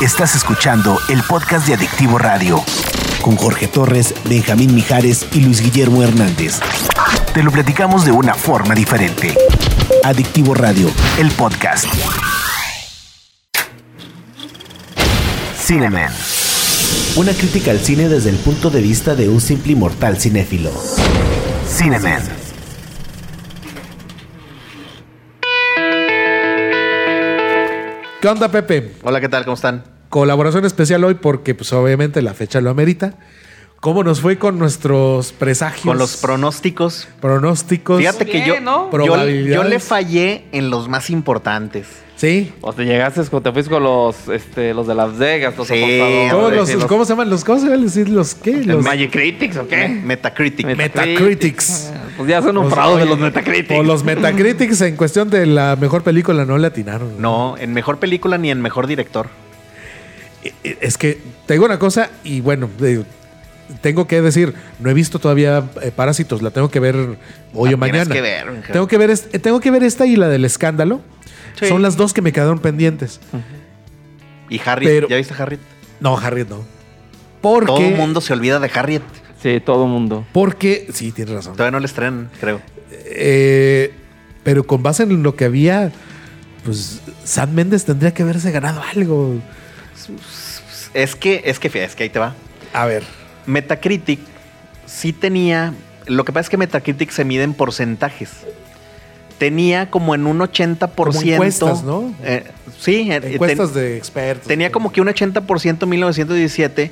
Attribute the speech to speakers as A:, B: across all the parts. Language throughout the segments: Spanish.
A: Estás escuchando el podcast de Adictivo Radio. Con Jorge Torres, Benjamín Mijares y Luis Guillermo Hernández. Te lo platicamos de una forma diferente. Adictivo Radio, el podcast. Cineman. Una crítica al cine desde el punto de vista de un simple y mortal cinéfilo. Cineman.
B: ¿Qué onda, Pepe?
C: Hola, ¿qué tal? ¿Cómo están?
B: Colaboración especial hoy porque, pues, obviamente la fecha lo amerita. ¿Cómo nos fue con nuestros presagios?
C: Con los pronósticos.
B: Pronósticos.
C: Fíjate que yo,
D: ¿no?
C: yo, yo le fallé en los más importantes.
B: Sí.
D: O te llegaste, te fuiste con los, este, los de Las Vegas, los
C: Sí,
D: apostadores,
B: ¿Cómo, los-
D: los-
B: ¿Cómo se llaman? ¿Los, ¿Cómo se van a decir los qué? Los
D: Magic Critics o qué?
C: Metacritic.
B: Metacritics.
D: Pues ya son un fraude
B: oye,
D: los Metacritics.
B: O los Metacritics en cuestión de la mejor película no le atinaron.
C: No, en mejor película ni en mejor director.
B: Eh, Es que tengo una cosa y bueno, de- tengo que decir, no he visto todavía eh, Parásitos, la tengo que ver hoy
C: La
B: o mañana.
C: que ver,
B: tengo que ver, eh, tengo que ver esta y la del escándalo.
C: Sí.
B: Son las dos que me quedaron pendientes.
C: Y Harriet.
B: Pero-
C: ¿Ya viste Harriet?
B: No, Harriet no. Porque,
C: Todo el mundo se olvida de Harriet.
D: Sí, todo mundo.
B: Porque, sí, tienes razón.
C: Todavía no le estrenan, creo.
B: Eh, pero con base en lo que había, pues Sam Méndez tendría que haberse ganado algo.
C: Es que, es que, es que ahí te va.
B: A ver.
C: Metacritic sí tenía. Lo que pasa es que Metacritic se mide en porcentajes. Tenía como en un 80%.
B: Como encuestas, ¿no?
C: Eh, sí, eh,
B: Encuestas
C: ten-
B: de expertos.
C: Tenía como que un 80% en 1917,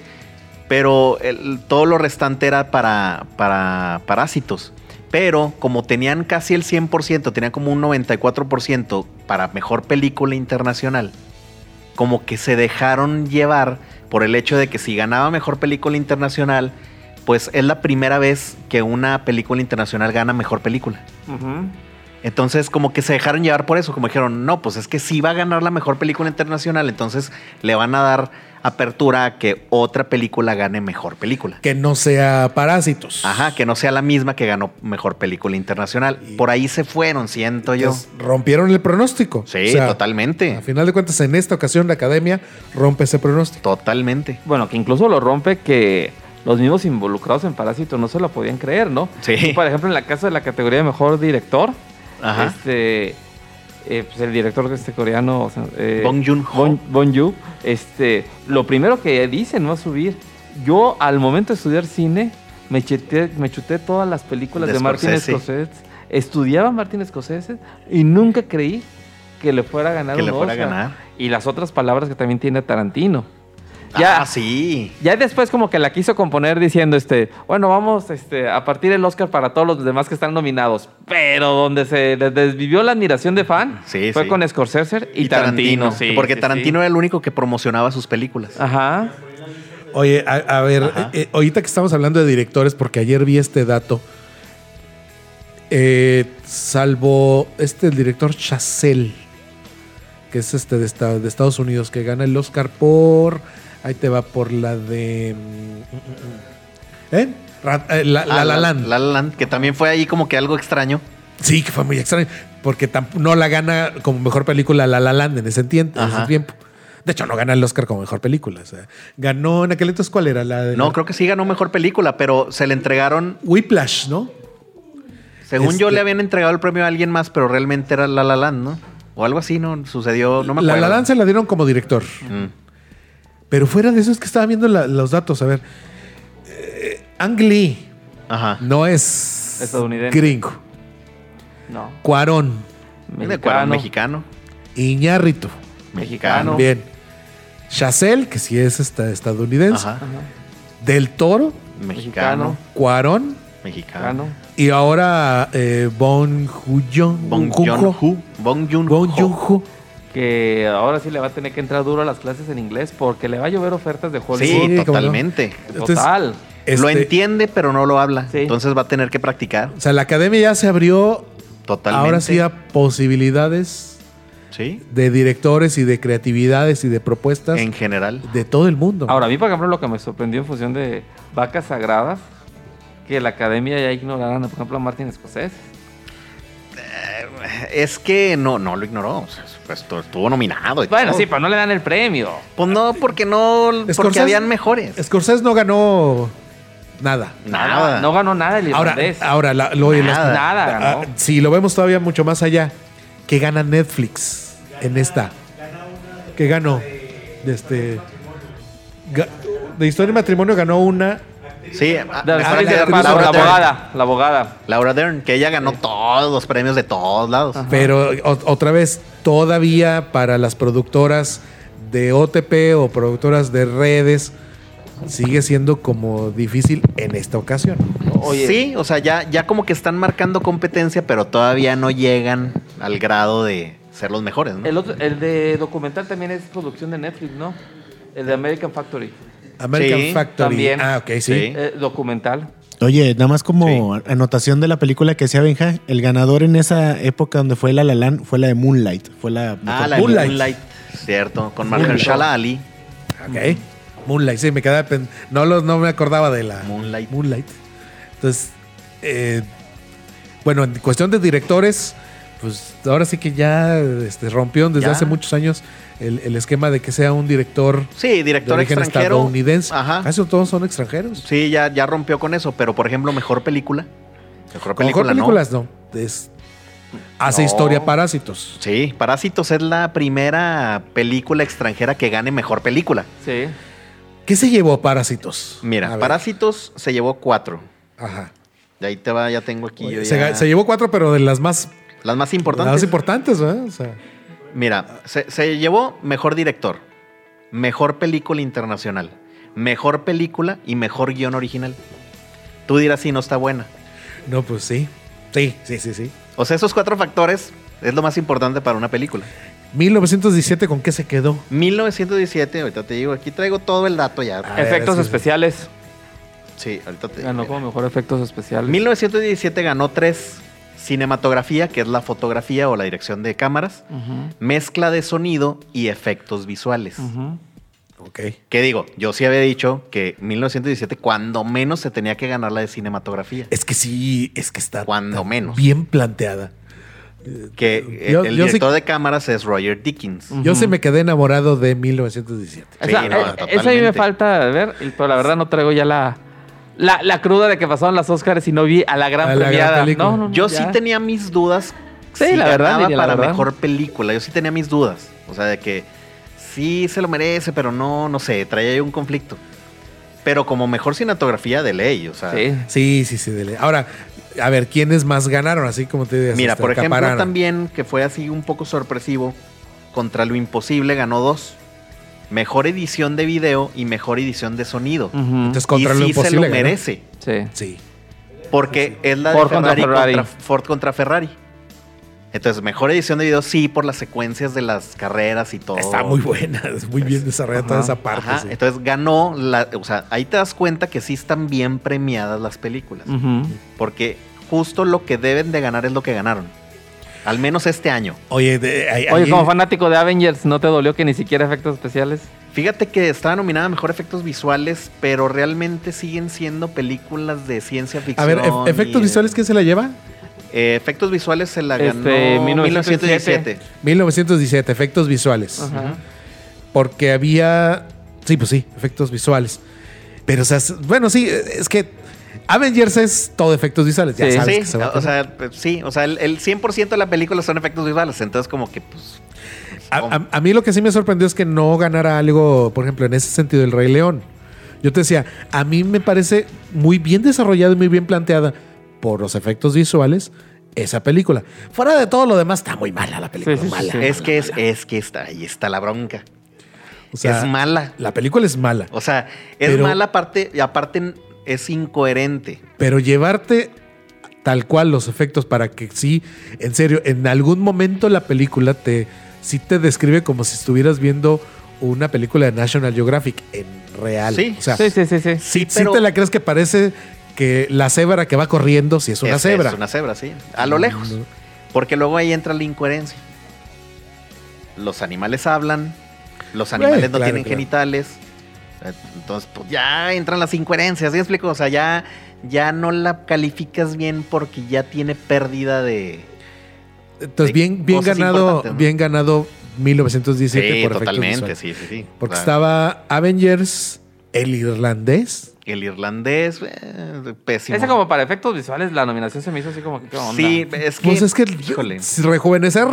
C: pero el- todo lo restante era para, para parásitos. Pero como tenían casi el 100%, tenían como un 94% para mejor película internacional, como que se dejaron llevar por el hecho de que si ganaba mejor película internacional, pues es la primera vez que una película internacional gana mejor película. Entonces, como que se dejaron llevar por eso, como dijeron, no, pues es que sí va a ganar la mejor película internacional, entonces le van a dar apertura a que otra película gane mejor película.
B: Que no sea Parásitos.
C: Ajá, que no sea la misma que ganó mejor película internacional. Por ahí se fueron, siento yo.
B: Rompieron el pronóstico.
C: Sí,
B: O sea,
C: totalmente.
B: A final de cuentas, en esta ocasión la academia rompe ese pronóstico.
C: Totalmente.
D: Bueno, que incluso lo rompe que los mismos involucrados en Parásito no se lo podían creer, ¿no?
C: Sí.
D: Por ejemplo, en la casa de la categoría de mejor director,
C: Ajá.
D: este eh, pues el director este coreano o sea, eh,
C: Bong Joon-ho.
D: Joon, este lo primero que dice no va a subir yo al momento de estudiar cine me chuté, me chuté todas las películas
C: De
D: de, Martin
C: Scorsese.
D: Estudiaba Martin Scorsese y nunca creí que le fuera a ganar
C: Que
D: un
C: le fuera a ganar.
D: y las otras palabras que también tiene Tarantino ya
C: Ah, sí.
D: ya después como que la quiso componer diciendo, este, bueno, vamos este, a partir el Oscar para todos los demás que están nominados. Pero donde se les desvivió la admiración de fan
C: Sí,
D: fue
C: sí.
D: con Scorsese y, Tarantino. sí,
C: porque
D: sí,
C: Tarantino
D: sí.
C: era el único que promocionaba sus películas.
D: Ajá.
B: Oye, a, a ver,
C: Ajá.
B: eh, eh, ahorita que estamos hablando de directores, porque ayer vi este dato, eh, salvo este el director Chazelle, que es este de, esta- de Estados Unidos, que gana el Oscar por, ahí te va por la de, mm, mm, mm. ¿eh? Eh, La La,
C: Ah,
B: La Land.
C: La La Land, que también fue ahí como que algo extraño.
B: Sí, que fue muy extraño, porque no la gana como mejor película La La Land en ese, en tiempo. De hecho, no gana el Oscar como mejor película. o sea, ganó en aquel entonces, ¿cuál era? La de
C: No,
B: la-
C: creo que sí ganó mejor película, pero se le entregaron,
B: Whiplash, ¿no?
C: según yo
B: Este-
C: le habían entregado el premio a alguien más, pero realmente era La La Land, ¿no? O algo así, ¿no? Sucedió, no me
B: La
C: acuerdo.
B: La Land se la dieron como director.
C: Mm.
B: Pero fuera de eso es que estaba viendo la- los datos. A ver. Eh, Ang Lee
C: Ajá.
B: no es
D: Estadounidense.
B: gringo.
D: No.
B: Cuarón,
C: De acuerdo, mexicano.
B: Iñárritu.
D: Mexicano.
B: Bien. Chazelle, que sí es esta- estadounidense.
C: Ajá.
D: Ajá.
B: Del Toro,
C: Mexicano.
B: Cuarón.
C: Mexicano.
D: Mexicano.
B: Y ahora eh, Bon Joon-ho.
C: Bong Joon-ho. Bong Joon-ho.
D: Que ahora sí le va a tener que entrar duro a las clases en inglés porque le va a llover ofertas de Hollywood.
C: Sí,
B: no.
C: totalmente.
B: Entonces,
D: Total.
C: Lo
B: este,
C: entiende, pero no lo habla.
D: Sí.
C: Entonces va a tener que practicar.
B: O sea, la academia ya se abrió
C: Totalmente.
B: ahora sí a posibilidades
C: Sí.
B: de directores y de creatividades y de propuestas
C: En general.
B: de todo el mundo.
D: Ahora, a mí, por ejemplo, lo que me sorprendió en función de vacas sagradas, que la academia ya ignoraran, por ejemplo, a Martin Scorsese.
C: Es que no, no lo ignoró. O sea, pues tu- estuvo nominado. y
D: Bueno,
C: todo.
D: sí, pero no le dan el premio.
C: Pues no, porque no, porque habían mejores.
B: Scorsese no ganó nada.
C: Nada.
D: No ganó nada el
B: Ahora,
D: irlandés.
B: ahora la- lo- las-
C: Nada.
D: Nada
B: Ah,
D: ganó.
B: si lo vemos todavía mucho más allá, que gana Netflix en esta. Que ganó. De este. ga- De historia y matrimonio ganó una.
C: Sí,
D: De
C: ah,
D: la,
B: Ah, la
D: de- la- la abogada, la abogada.
C: Laura Dern, que ella ganó todos los premios de todos lados.
B: Pero o- otra vez, todavía para las productoras de OTP o productoras de redes, sigue siendo como difícil en esta ocasión.
D: Oye,
C: Sí, o sea, ya, ya como que están marcando competencia, pero todavía no llegan al grado de ser los mejores, ¿no?
D: el, otro- el de documental también es producción de Netflix, ¿no? El de American Factory.
B: American
C: Sí,
B: Factory.
D: también.
B: Ah, ok, sí.
C: Sí.
D: Eh, documental.
E: Oye, nada más como anotación de la película que decía Benja, el ganador en esa época donde fue La La Land fue la de Moonlight. Fue la
C: Ah, la de
B: Moonlight.
C: Moonlight. Cierto, con. Mahershala Ali.
B: Ok. Moonlight, sí, me quedaba. pen- No, los, no me acordaba de la.
C: Moonlight.
B: Moonlight. Entonces, eh, bueno, en cuestión de directores, pues ahora sí que ya este, rompió desde
C: Ya.
B: hace muchos años el, el esquema de que sea un director
C: Sí,
B: de
C: director
B: origen
C: extranjero.
B: estadounidense.
C: Ajá.
B: Casi todos son extranjeros.
C: Sí, ya, ya rompió con eso, pero por ejemplo, mejor película. Mejor película,
B: Mejor
C: no.
B: películas no. Es- hace
C: No.
B: historia Parásitos.
C: Sí, Parásitos es la primera película extranjera que gane mejor película.
D: Sí.
B: ¿Qué se llevó Parásitos?
C: Mira. Parásitos se llevó cuatro.
B: Ajá.
C: De ahí te va, ya tengo aquí. yo
B: Se,
C: ya-
B: ga- se llevó cuatro, pero de las más
C: las más
B: Las
C: importantes.
B: más importantes, ¿verdad? O sea,
C: Mira, se, se llevó mejor director, mejor película internacional, mejor película y mejor guion original. Tú dirás si no está buena.
B: no, pues sí. Sí, sí, sí, sí.
C: O sea, esos cuatro factores es lo más importante para una película.
B: 1917, ¿con qué se quedó?
C: 1917, ahorita te digo, aquí traigo todo el dato ya.
B: A
D: efectos especiales.
C: Sí, ahorita te digo.
D: Ganó como mejor efectos especiales.
C: 1917 ganó tres. Cinematografía, que es la fotografía o la dirección de cámaras, mezcla de sonido y efectos visuales.
D: ujú.
B: Ok.
C: Que digo, yo sí había dicho que 1917 cuando menos se tenía que ganar la de cinematografía.
B: Es que sí, es que está
C: Cuando menos.
B: bien planteada.
C: Que
B: Yo-
C: el, el
B: yo
C: director de cámaras es Roger Dickens.
B: Yo se me quedé enamorado de 1917.
D: O
C: Sí,
D: sea,
C: no,
D: eh, eso a mí me falta ver, pero la verdad no traigo ya la, la, la cruda de que pasaron las Oscars y no vi a la gran
B: A la gran
D: premiada. no, no, no,
C: Yo
D: ya.
C: sí tenía mis dudas.
D: Sí,
C: si
D: la verdad, la
C: para
D: verdad.
C: mejor película. Yo sí tenía mis dudas. O sea, de que sí se lo merece, pero no, no sé, traía yo un conflicto. Pero como mejor cinematografía de ley, o sea.
D: Sí.
B: Sí, sí, sí. dele. Ahora, a ver, ¿quiénes más ganaron? Así como te dices.
C: Mira, por ejemplo, también que fue así un poco sorpresivo, contra lo imposible ganó dos. Mejor edición de video y mejor edición de sonido.
D: Ujú.
B: Entonces,
C: y
B: contra lo
C: sí se lo merece.
D: Sí.
B: Sí.
C: Porque es la de
D: Ford contra
C: Ferrari
D: Ferrari.
C: contra Ford contra Ferrari. Entonces, mejor edición de video sí por las secuencias de las carreras y todo.
B: Está muy buena. Es muy bien desarrollada toda esa parte.
C: Ajá,
B: sí.
C: Entonces ganó, la, o sea, ahí te das cuenta que sí están bien premiadas las películas. Porque justo lo que deben de ganar es lo que ganaron. Al menos este año.
B: Oye, de-
D: Oye, como fanático de Avengers, ¿no te dolió que ni siquiera efectos especiales?
C: Fíjate que estaba nominada a Mejor Efectos Visuales, pero realmente siguen siendo películas de ciencia
B: a
C: ficción.
B: ver, ef- efectos
C: y
B: visuales, ¿quién se la lleva?
C: Eh, efectos visuales se la ganó
D: Este,
C: 1917.
B: 1917, efectos visuales.
D: Ajá.
B: Porque había. Sí, pues sí, efectos visuales. Pero, o sea, bueno, sí, es que Avengers es todo efectos visuales. Ya
D: Sí.
B: sabes
C: Sí,
B: que se va a
C: o sea, pues, sí, o sea, el, el 100% de la película son efectos visuales, entonces como que pues...
B: A, a- a mí lo que sí me sorprendió es que no ganara algo, por ejemplo, en ese sentido, el Rey León. Yo te decía, a mí me parece muy bien desarrollada y muy bien planteada por los efectos visuales esa película. Fuera de todo lo demás, está muy mala la película.
D: Sí, sí, sí,
B: mala,
D: sí.
C: es que es,
B: mala.
C: es que está, ahí está la bronca.
B: O sea,
C: es mala.
B: La película es mala.
C: O sea, es
B: Pero-
C: mala aparte, y aparte es incoherente.
B: Pero llevarte tal cual los efectos para que sí, en serio, en algún momento la película te sí te describe como si estuvieras viendo una película de National Geographic en real.
C: Sí,
B: o sea,
D: Sí, sí, sí, sí.
B: sí,
C: Sí,
B: sí
C: pero-
B: te la crees que parece que la cebra que va corriendo si es una
C: Es-
B: cebra.
C: Es una cebra, sí. A lo lejos. Porque luego ahí entra la incoherencia. Los animales hablan, los animales no
B: claro,
C: tienen
B: claro.
C: genitales. Entonces, pues ya entran las incoherencias, ¿sí me explico? O sea, ya, ya no la calificas bien porque ya tiene pérdida de.
B: Entonces, bien, bien ganado,
C: ¿no?
B: bien ganado 1917
C: Sí,
B: por
C: totalmente, sí, sí, sí.
B: Porque estaba Avengers, el irlandés.
C: El irlandés, eh, pésimo.
D: Ese como para efectos visuales, la nominación se me hizo así como que qué onda.
C: Sí, es que.
B: Pues es que
C: híjole.
B: rejuvenecer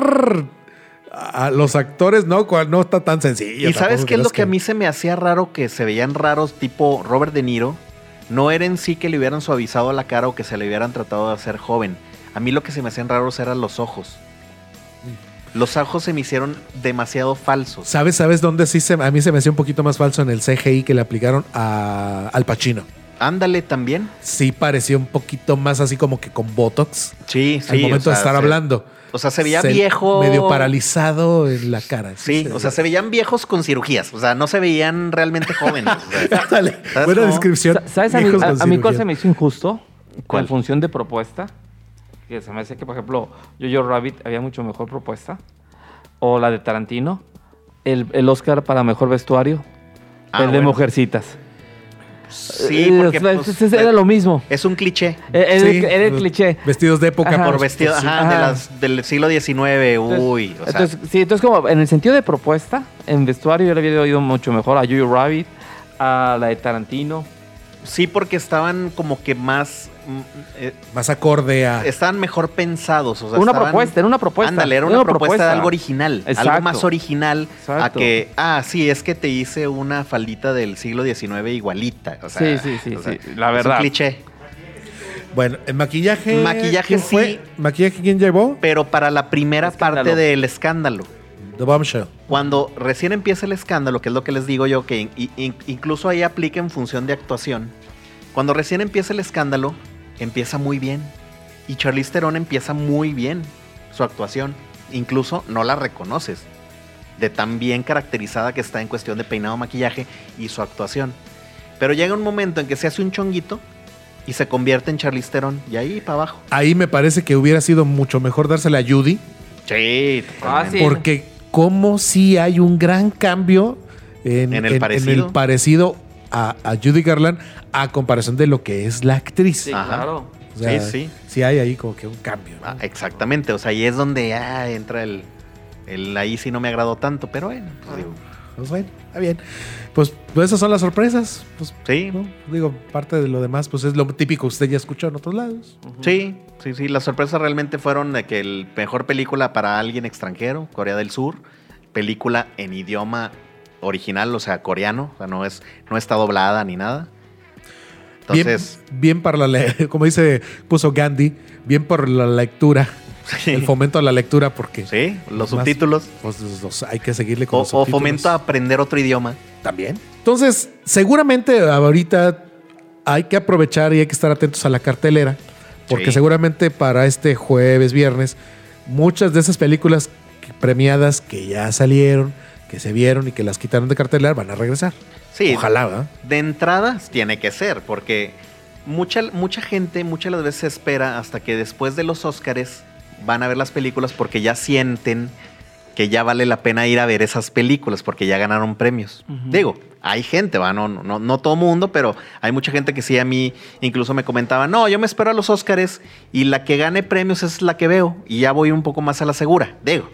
B: a los actores, ¿no? Cual- No está tan sencillo.
C: ¿Y sabes qué es lo que a mí se me hacía raro? Que se veían raros, tipo Robert De Niro. No era en sí que le hubieran suavizado la cara o que se le hubieran tratado de hacer joven. A mí lo que se me hacían raros eran los ojos. Los ojos se me hicieron demasiado falsos.
B: ¿Sabes, ¿Sabes dónde sí se, a mí se me hacía un poquito más falso en el CGI que le aplicaron a, al Pacino?
C: Ándale también.
B: Sí parecía un poquito más así como que con Botox
C: Sí, sí.
B: al momento
C: o
B: de estar
C: se-
B: hablando.
C: O sea, se veía
B: Se-
C: viejo.
B: Medio paralizado en la cara.
C: Sí, o sea, se veían viejos con cirugías. O sea, no se veían realmente jóvenes. o sea,
B: Ándale,
C: ¿sabes
B: buena
C: cómo?
B: descripción.
D: Sa- ¿Sabes a mí, a, mí cuál se me hizo injusto?
C: ¿Cuál?
D: En función de propuesta. Que se me hace que, por ejemplo, Jojo Rabbit había mucho mejor propuesta. O la de Tarantino. El, el Oscar para mejor vestuario.
C: Ah,
D: el de. Mujercitas.
C: Sí,
D: Eh,
C: porque
D: pues, era lo mismo.
C: es un cliché.
D: Eh, Era, el-
B: Sí,
D: era el
B: los
D: cliché.
B: Vestidos de época.
D: Ajá.
C: Por vestido,
B: sí.
C: ajá, de
D: Ajá.
C: las, del siglo XIX, uy. O sea,
D: entonces, sí, entonces como en el sentido de propuesta, en vestuario yo le había oído mucho mejor a Jojo Rabbit, a la de Tarantino.
C: Sí, porque estaban como que más. mm, eh,
B: Más acorde a.
C: estaban mejor pensados. O sea,
D: Una
C: estaban-
D: propuesta, era una propuesta.
C: Ándale, era una,
D: una
C: propuesta, de algo original. Algo
D: Exacto.
C: más original a que, ah, sí, es que te hice una faldita del siglo XIX igualita. O sea,
D: Sí, sí, sí,
C: o sea,
D: sí, la
C: es un
D: verdad.
C: cliché.
B: Bueno, en maquillaje.
C: Maquillaje
B: ¿quién
C: sí.
B: fue? ¿Maquillaje quién llevó?
C: Pero para la primera
D: Escándalo.
C: parte del escándalo.
B: The Bombshell.
C: Cuando recién empieza el escándalo, que es lo que les digo yo, que in- in- incluso ahí aplica en función de actuación. Cuando recién empieza el escándalo, empieza muy bien. Y Charlize Theron empieza muy bien su actuación. Incluso no la reconoces. De tan bien caracterizada que está en cuestión de peinado, maquillaje y su actuación. Pero llega un momento en que se hace un chonguito y se convierte en Charlize Theron. Y ahí para abajo.
B: Ahí me parece que hubiera sido mucho mejor dársela a Judy.
C: Sí,
D: sí.
B: Porque como si hay un gran cambio en,
C: En el parecido.
B: el parecido a, a Judy Garland a comparación de lo que es la actriz.
D: Sí,
C: Ajá.
D: claro.
B: O sea,
C: sí, sí.
B: Sí hay ahí como que un cambio. ¿no?
C: Ah, exactamente, o sea, ahí es donde ah, entra el, el ahí sí no me agradó tanto, pero bueno, pues digo,
B: Pues bueno, está bien. Pues, pues esas son las sorpresas. Pues,
C: sí,
B: ¿no? Digo, parte de lo demás, pues es lo típico que usted ya escuchó en otros lados.
C: sí, sí, sí, las sorpresas realmente fueron de que el mejor película para alguien extranjero, Corea del Sur, película en idioma original, o sea, coreano, o sea, no es no está doblada ni nada. Entonces,
B: bien, bien para la como dice, puso Gandhy, bien por la lectura,
C: sí,
B: el fomento a la lectura, porque
C: sí, los
B: Más-
C: subtítulos
B: pues, los- los- hay que seguirle con
C: o,
B: los
C: o fomento a aprender otro idioma.
B: también. Entonces, seguramente ahorita hay que aprovechar y hay que estar atentos a la cartelera, porque
C: Sí.
B: seguramente para este jueves, viernes, muchas de esas películas premiadas que ya salieron, que se vieron y que las quitaron de cartelera van a regresar.
C: Sí,
B: Ojalá, ¿verdad?
C: de entrada tiene que ser, porque mucha, mucha gente muchas de las veces espera hasta que después de los Óscares van a ver las películas porque ya sienten que ya vale la pena ir a ver esas películas porque ya ganaron premios.
D: Ujú.
C: Digo, hay gente, va, no, no, no todo mundo, pero hay mucha gente que sí a mí incluso me comentaba, no, yo me espero a los Óscares y la que gane premios es la que veo y ya voy un poco más a la segura. Digo,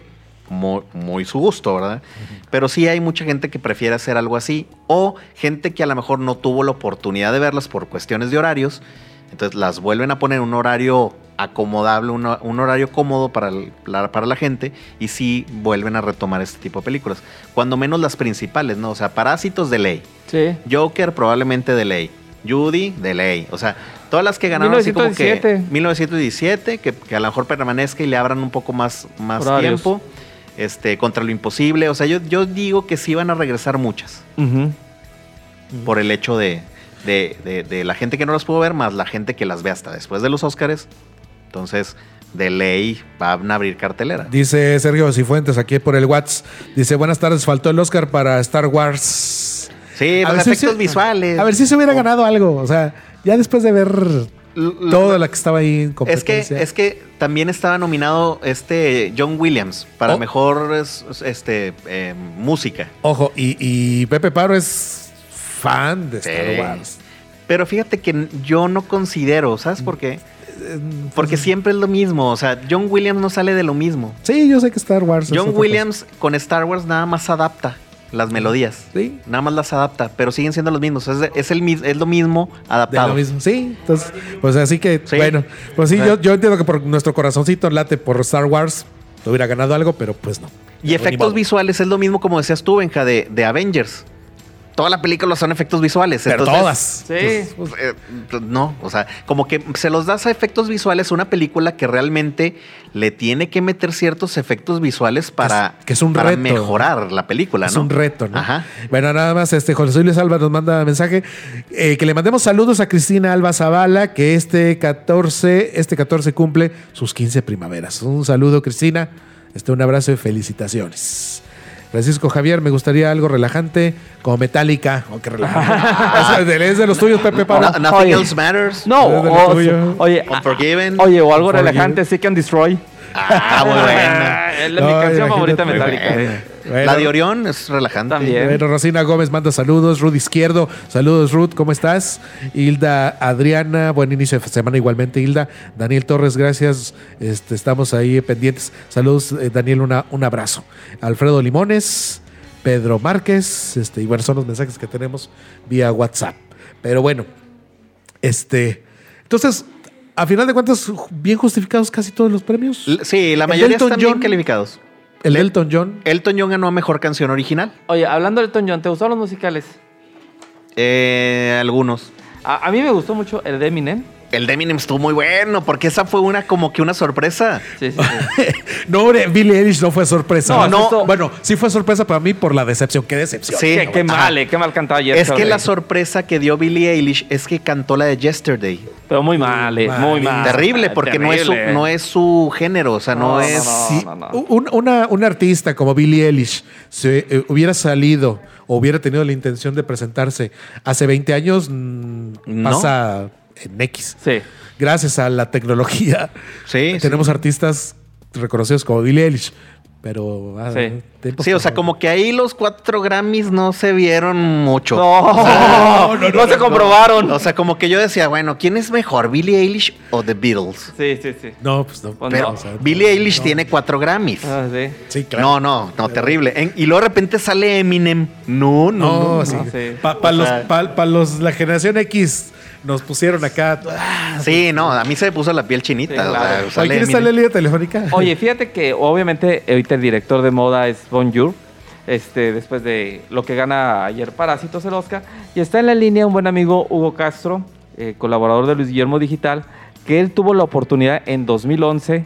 C: muy, muy su gusto, ¿verdad? Pero sí hay mucha gente que prefiere hacer algo así. O gente que a lo mejor no tuvo la oportunidad de verlas por cuestiones de horarios. Entonces las vuelven a poner en un horario acomodable, un, un horario cómodo para, el- para la gente. Y sí vuelven a retomar este tipo de películas. Cuando menos las principales, ¿no? O sea, Parásitos de ley.
D: Sí.
C: Joker probablemente de ley. Judy de ley. O sea, todas las que ganaron así como que
D: 1917.
C: 1917, que, que a lo mejor permanezca y le abran un poco más, más
D: Horarios.
C: tiempo. Este, contra lo imposible. O sea, yo, yo digo que sí van a regresar muchas. Por el hecho de, de, de- de la gente que no las pudo ver, más la gente que las ve hasta después de los Óscares. Entonces, de ley van a abrir cartelera.
B: Dice Sergio Cifuentes aquí por el WhatsApp. Dice, buenas tardes, faltó el Oscar para Star Wars.
C: Sí,
B: A
C: los
B: si
C: efectos
B: se-
C: visuales.
B: A ver si se hubiera ganado algo. O sea, ya después de ver
C: L-
B: toda la que estaba ahí en
C: Es que,
B: competencia.
C: es que también estaba nominado este John Williams para
B: Oh.
C: mejor es- este, eh, música.
B: Ojo, y, y Pepe Paro es fan de Star. Wars.
C: Pero fíjate que yo no considero, ¿sabes por qué? Porque siempre es lo mismo. O sea, John Williams no sale de lo mismo.
B: Sí, yo sé que Star Wars.
C: John Williams con Star Wars nada más adapta las melodías.
B: Sí.
C: Nada más las adapta, pero siguen siendo los mismos. Es, de- es el, es lo mismo
B: De
C: adaptado.
B: lo mismo. Sí, entonces, pues así que,
C: Sí.
B: bueno, pues sí,
C: O sea-
B: yo, yo entiendo que por nuestro corazoncito late por Star Wars, hubiera ganado algo, pero pues no.
C: Y efectos visuales es lo mismo como decías tú, Benja, de, de Avengers. Toda la película son efectos visuales.
B: Pero
C: entonces,
B: todas.
D: Sí.
B: Entonces, pues,
C: eh, pues, no, o sea, como que se los das a efectos visuales una película que realmente le tiene que meter ciertos efectos visuales para,
B: que es un
C: para
B: reto.
C: mejorar la película,
B: Es
C: ¿no?
B: un reto, ¿no?
C: Ajá.
B: Bueno, nada más, este José Luis Alba nos manda mensaje eh, que le mandemos saludos a Cristina Alba Zavala, que este 14, este 14 cumple sus 15 primaveras. Un saludo, Cristina. Este, un abrazo y felicitaciones. Francisco Javier, me gustaría algo relajante, como Metallica. Oh, qué relajante. es, de, es de los tuyos, Pepe Pablo.
C: No- nothing
D: Oye.
C: else matters.
D: No,
B: Es de lo
D: o- oye,
C: Unforgiven.
D: a- oye, o algo
B: Unforgiven.
D: relajante, Seek and Destroy.
C: Ah, muy buena.
D: Es
B: No,
D: mi canción favorita
B: Muy
D: metálica.
B: Bueno.
C: La de Orión es relajante.
D: También.
B: Bueno, Rosina Gómez manda saludos. Ruth Izquierdo, saludos, Ruth, ¿cómo estás? Hilda Adriana, buen inicio de semana igualmente, Hilda. Daniel Torres, gracias. Este, estamos ahí pendientes. Saludos, eh, Daniel, una, un abrazo. Alfredo Limones, Pedro Márquez, este, y bueno, son los mensajes que tenemos vía WhatsApp. Pero bueno, este. Entonces, a final de cuentas, bien justificados casi todos los premios.
C: Sí, la mayoría
B: Elton
C: están bien calificados.
B: El Elton John.
C: Elton John ganó a mejor canción original.
D: Oye, hablando de Elton John, ¿te gustaron los musicales?
C: Eh, algunos.
D: A, a mí me gustó mucho el de Eminem.
C: El de Eminem estuvo muy bueno, porque esa fue una como que una sorpresa.
D: Sí, sí, sí.
B: No, hombre, Billie Eilish no fue sorpresa.
D: No,
C: no.
B: no. Bueno, sí fue sorpresa para mí por la decepción. Qué decepción.
C: Sí.
D: qué, qué mal, eh, qué mal cantaba ayer.
C: Es que la sorpresa que dio Billie Eilish es que cantó la de Yesterday.
D: Pero muy mal, eh, muy mal.
C: Terrible, porque no es, su, no es su género, o sea, no,
D: No, no,
C: es...
D: no.
B: Si
D: no.
B: un, una, un artista como Billie Eilish se eh, hubiera salido o hubiera tenido la intención de presentarse hace 20 años, mm,
C: No.
B: pasa en X.
D: Sí.
B: Gracias a la tecnología,
C: Sí,
B: tenemos artistas reconocidos como Billie Eilish. Pero ah,
D: Sí.
C: Sí, o sea, como que ahí los cuatro Grammys no se vieron mucho.
D: No, no, se comprobaron.
C: O sea, como que yo decía, bueno, ¿quién es mejor, Billie Eilish o The Beatles?
D: sí, sí, sí.
B: No, pues no.
D: Pues
C: Pero
D: no.
B: o sea,
C: Billie Eilish tiene cuatro Grammys.
D: Ah, sí.
B: Sí, claro.
C: No, no, no, terrible. En- y luego de repente sale Eminem. No, no,
B: No,
C: no.
B: sí.
D: no, sí.
B: Para los, pa los, la generación X nos pusieron acá. ah,
C: Sí, no, a mí se me puso la piel chinita.
D: Sí,
C: o sea,
D: claro.
B: Oye,
C: sale
B: ¿Quién está en
C: Eminem.
B: la línea telefónica?
D: Oye, fíjate que obviamente ahorita el director de moda es Bonjour. Este, después de lo que gana ayer Parásitos el Oscar. Y está en la línea un buen amigo Hugo Castro, eh, colaborador de Luis Guillermo Digital, que él tuvo la oportunidad en 2011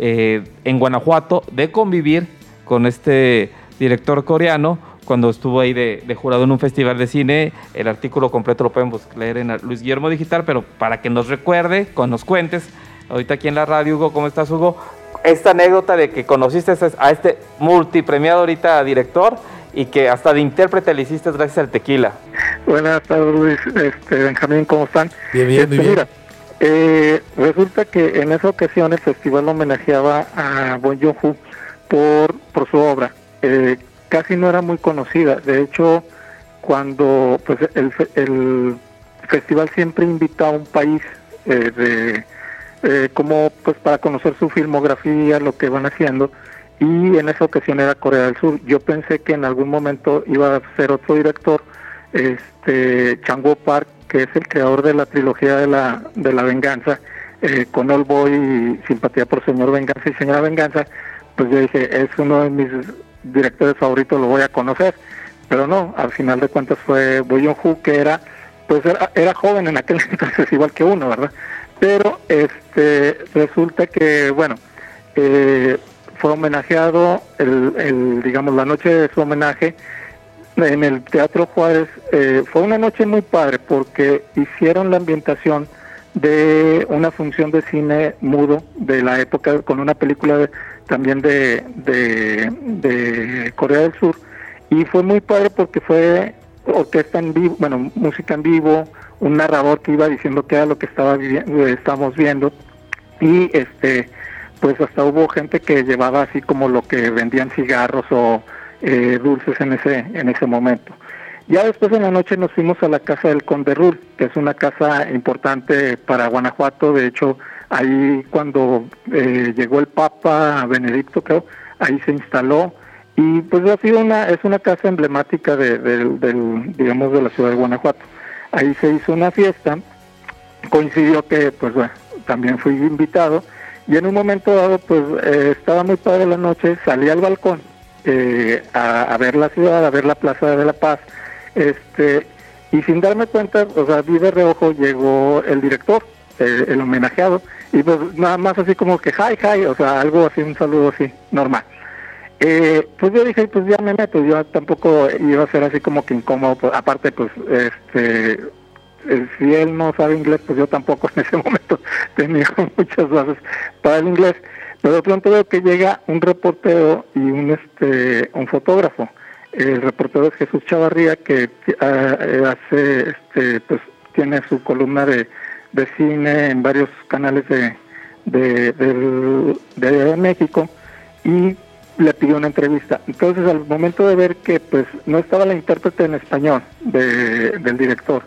D: eh, en Guanajuato de convivir con este director coreano cuando estuvo ahí de, de jurado en un festival de cine. El artículo completo lo pueden bus- leer en Luis Guillermo Digital, pero para que nos recuerde, con nos cuentes, ahorita aquí en la radio, Hugo, ¿cómo estás, Hugo? Esta anécdota de que conociste a este multipremiado ahorita director y que hasta de intérprete le hiciste gracias al tequila.
F: Buenas tardes, Luis. Este, Benjamín, ¿cómo están?
B: Bien, bien,
F: Este,
B: muy bien.
F: Mira, eh, resulta que en esa ocasión el festival homenajeaba a Bon Joon-ho por, por su obra. Eh, casi no era muy conocida. De hecho, cuando pues el, el festival siempre invita a un país eh, de eh, como pues para conocer su filmografía, lo que van haciendo y en esa ocasión era Corea del Sur. Yo pensé que en algún momento iba a ser otro director, este Chango Park, que es el creador de la trilogía de la de la venganza, eh, con All Boy y Simpatía por Señor Venganza y Señora Venganza, pues yo dije, es uno de mis directores favoritos, lo voy a conocer. Pero no, al final de cuentas fue Bo Joon-ho, que era, pues era, era joven en aquel entonces, igual que uno, ¿verdad? Pero este resulta que, bueno, eh, fue homenajeado, el, el, digamos, la noche de su homenaje en el Teatro Juárez. eh, fue una noche muy padre porque hicieron la ambientación de una función de cine mudo de la época con una película de- también de, de, Corea del Sur y fue muy padre porque fue orquesta en vivo, bueno, música en vivo, un narrador que iba diciendo qué era lo que estaba vivi- eh, estábamos viendo y este pues hasta hubo gente que llevaba así como lo que vendían cigarros o eh, dulces en ese en ese momento. Ya después en la noche nos fuimos a la casa del Conde Rul, que es una casa importante para Guanajuato, de hecho Ahí cuando eh, llegó el Papa Benedicto, creo, ahí se instaló. Y pues ha sido una es una casa emblemática de, digamos de la ciudad de Guanajuato. Ahí se hizo una fiesta, coincidió que pues bueno, también fui invitado. Y en un momento dado pues eh, estaba muy padre la noche, salí al balcón eh, a, ver la ciudad, a ver la Plaza de la Paz, este y sin darme cuenta, o sea, vi de reojo llegó el director, el homenajeado y pues nada más así como que hi, hi, o sea, algo así, un saludo así, normal. Eh, pues yo dije, pues ya me meto, yo tampoco iba a ser así como que incómodo, pues, aparte pues, este, eh, si él no sabe inglés, pues yo tampoco en ese momento tenía muchas bases para el inglés. Pero de pronto veo que llega un reportero y un, este, un fotógrafo. El reportero es Jesús Chavarría, que ah, eh, hace, este, pues tiene su columna de de cine en varios canales de, de, México y le pidió una entrevista. Entonces, al momento de ver que pues no estaba la intérprete en español del director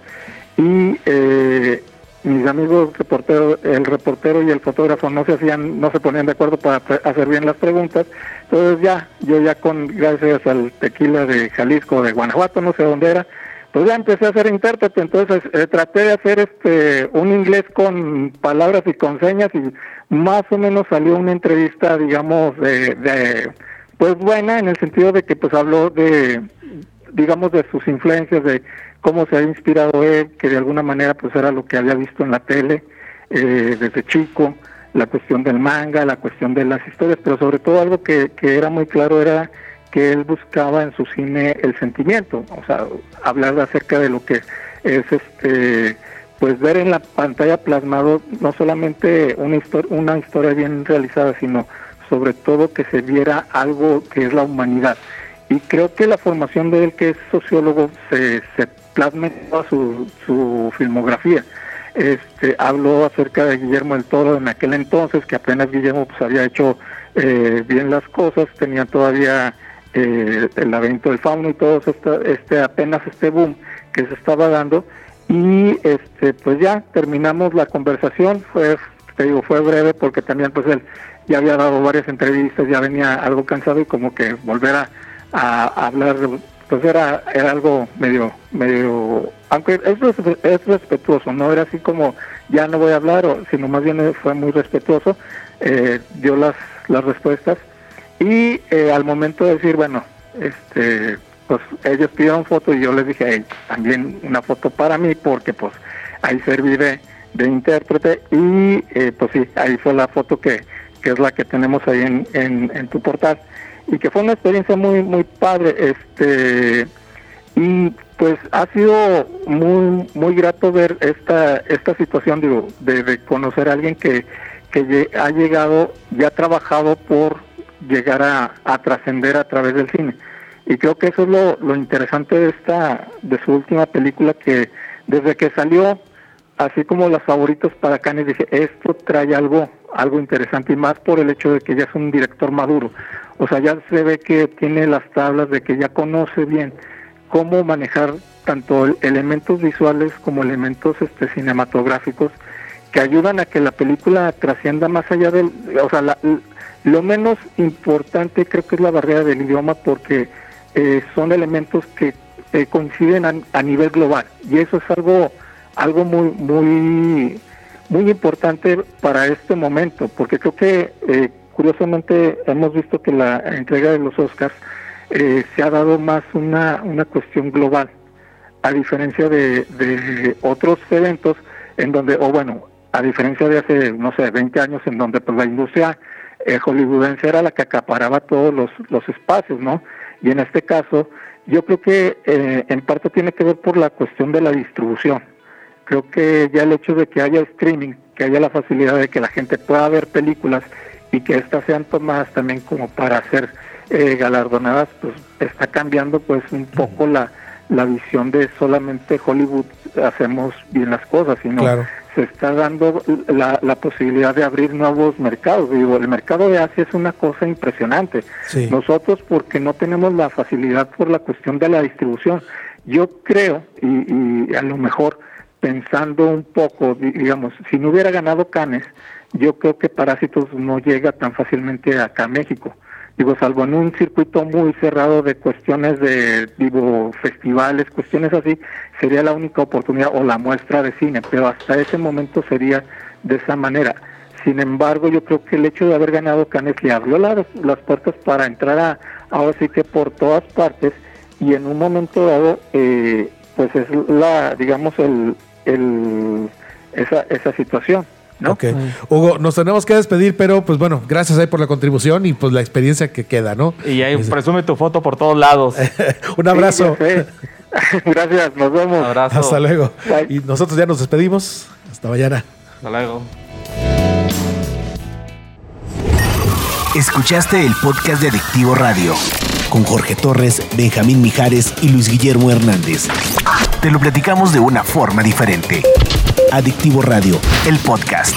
F: y eh, mis amigos reporteros, el reportero y el fotógrafo no se hacían, no se ponían de acuerdo para hacer bien las preguntas, entonces ya, yo ya con gracias al tequila de Jalisco, de Guanajuato, no sé dónde era, pues ya empecé a ser intérprete, entonces eh, traté de hacer este un inglés con palabras y con señas y más o menos salió una entrevista, digamos, de, pues buena en el sentido de que pues habló de, digamos, de sus influencias, de cómo se ha inspirado él, que de alguna manera pues era lo que había visto en la tele eh, desde chico, la cuestión del manga, la cuestión de las historias, pero sobre todo algo que, que era muy claro era que él buscaba en su cine el sentimiento, o sea, hablar acerca de lo que es este pues ver en la pantalla plasmado no solamente una historia, una historia bien realizada, sino sobre todo que se viera algo que es la humanidad. Y creo que la formación de él, que es sociólogo, se, se plasma en toda su, su filmografía. Este, habló acerca de Guillermo del Toro en aquel entonces, que apenas Guillermo pues había hecho eh, bien las cosas, tenía todavía eh, el laberinto del fauno y todo este, este apenas este boom que se estaba dando y este pues ya terminamos la conversación fue te digo fue breve porque también pues él ya había dado varias entrevistas ya venía algo cansado y como que volver a, a, hablar pues era era algo medio medio aunque es, es respetuoso no era así como ya no voy a hablar sino más bien fue muy respetuoso eh, dio las las respuestas. Y eh, al momento de decir, bueno, este, pues ellos pidieron foto y yo les dije, también una foto para mí, porque pues ahí serví de, intérprete y eh, pues sí, ahí fue la foto que, que es la que tenemos ahí en, en, tu portal y que fue una experiencia muy muy padre este y pues ha sido muy muy grato ver esta esta situación digo de, de conocer a alguien que que ha llegado y ha trabajado por llegar a, trascender a través del cine. Y creo que eso es lo, lo interesante de esta, de su última película, que desde que salió, así como los favoritos para Cannes, dije, esto trae algo, algo interesante, y más por el hecho de que ya es un director maduro. O sea, ya se ve que tiene las tablas de que ya conoce bien cómo manejar tanto elementos visuales como elementos este, cinematográficos que ayudan a que la película trascienda más allá del, o sea, la, lo menos importante creo que es la barrera del idioma porque eh, son elementos que eh, coinciden a, nivel global y eso es algo algo muy muy muy importante para este momento porque creo que eh, curiosamente hemos visto que la entrega de los Oscars se ha dado más una, una cuestión global a diferencia de, de otros eventos en donde o bueno a diferencia de hace no sé 20 años en donde pues la industria eh, hollywoodense era la que acaparaba todos los, los espacios, ¿no? Y en este caso, yo creo que eh, en parte tiene que ver por la cuestión de la distribución. Creo que ya el hecho de que haya streaming, que haya la facilidad de que la gente pueda ver películas y que éstas sean tomadas también como para ser eh, galardonadas, pues está cambiando pues un poco la, la visión de solamente Hollywood hacemos bien las cosas, sino claro se está dando la, la, posibilidad de abrir nuevos mercados. Digo, el mercado de Asia es una cosa impresionante. Nosotros, porque no tenemos la facilidad por la cuestión de la distribución, yo creo, y, a lo mejor pensando un poco, digamos, si no hubiera ganado Cannes, yo creo que Parásitos no llega tan fácilmente acá a México. Digo, salvo en un circuito muy cerrado de cuestiones de, digo, festivales, cuestiones así, sería la única oportunidad o la muestra de cine, pero hasta ese momento sería de esa manera. Sin embargo, yo creo que el hecho de haber ganado Cannes le abrió las, las puertas para entrar a, ahora sí que por todas partes y en un momento dado, eh, pues es la, digamos, el, el, esa, esa situación. ¿no?
B: Ok. Hugo, nos tenemos que despedir, pero pues bueno, gracias ahí por la contribución y pues la experiencia que queda, ¿no?
D: Y ahí presume tu foto por todos lados.
B: Un abrazo.
F: Sí. Gracias, nos vemos.
D: Abrazo.
B: Hasta luego.
F: Bye.
B: Y nosotros ya nos despedimos. Hasta mañana.
D: Hasta luego.
A: Escuchaste el podcast de Adictivo Radio con Jorge Torres, Benjamín Mijares y Luis Guillermo Hernández. Te lo platicamos de una forma diferente. Adictivo Radio, el podcast.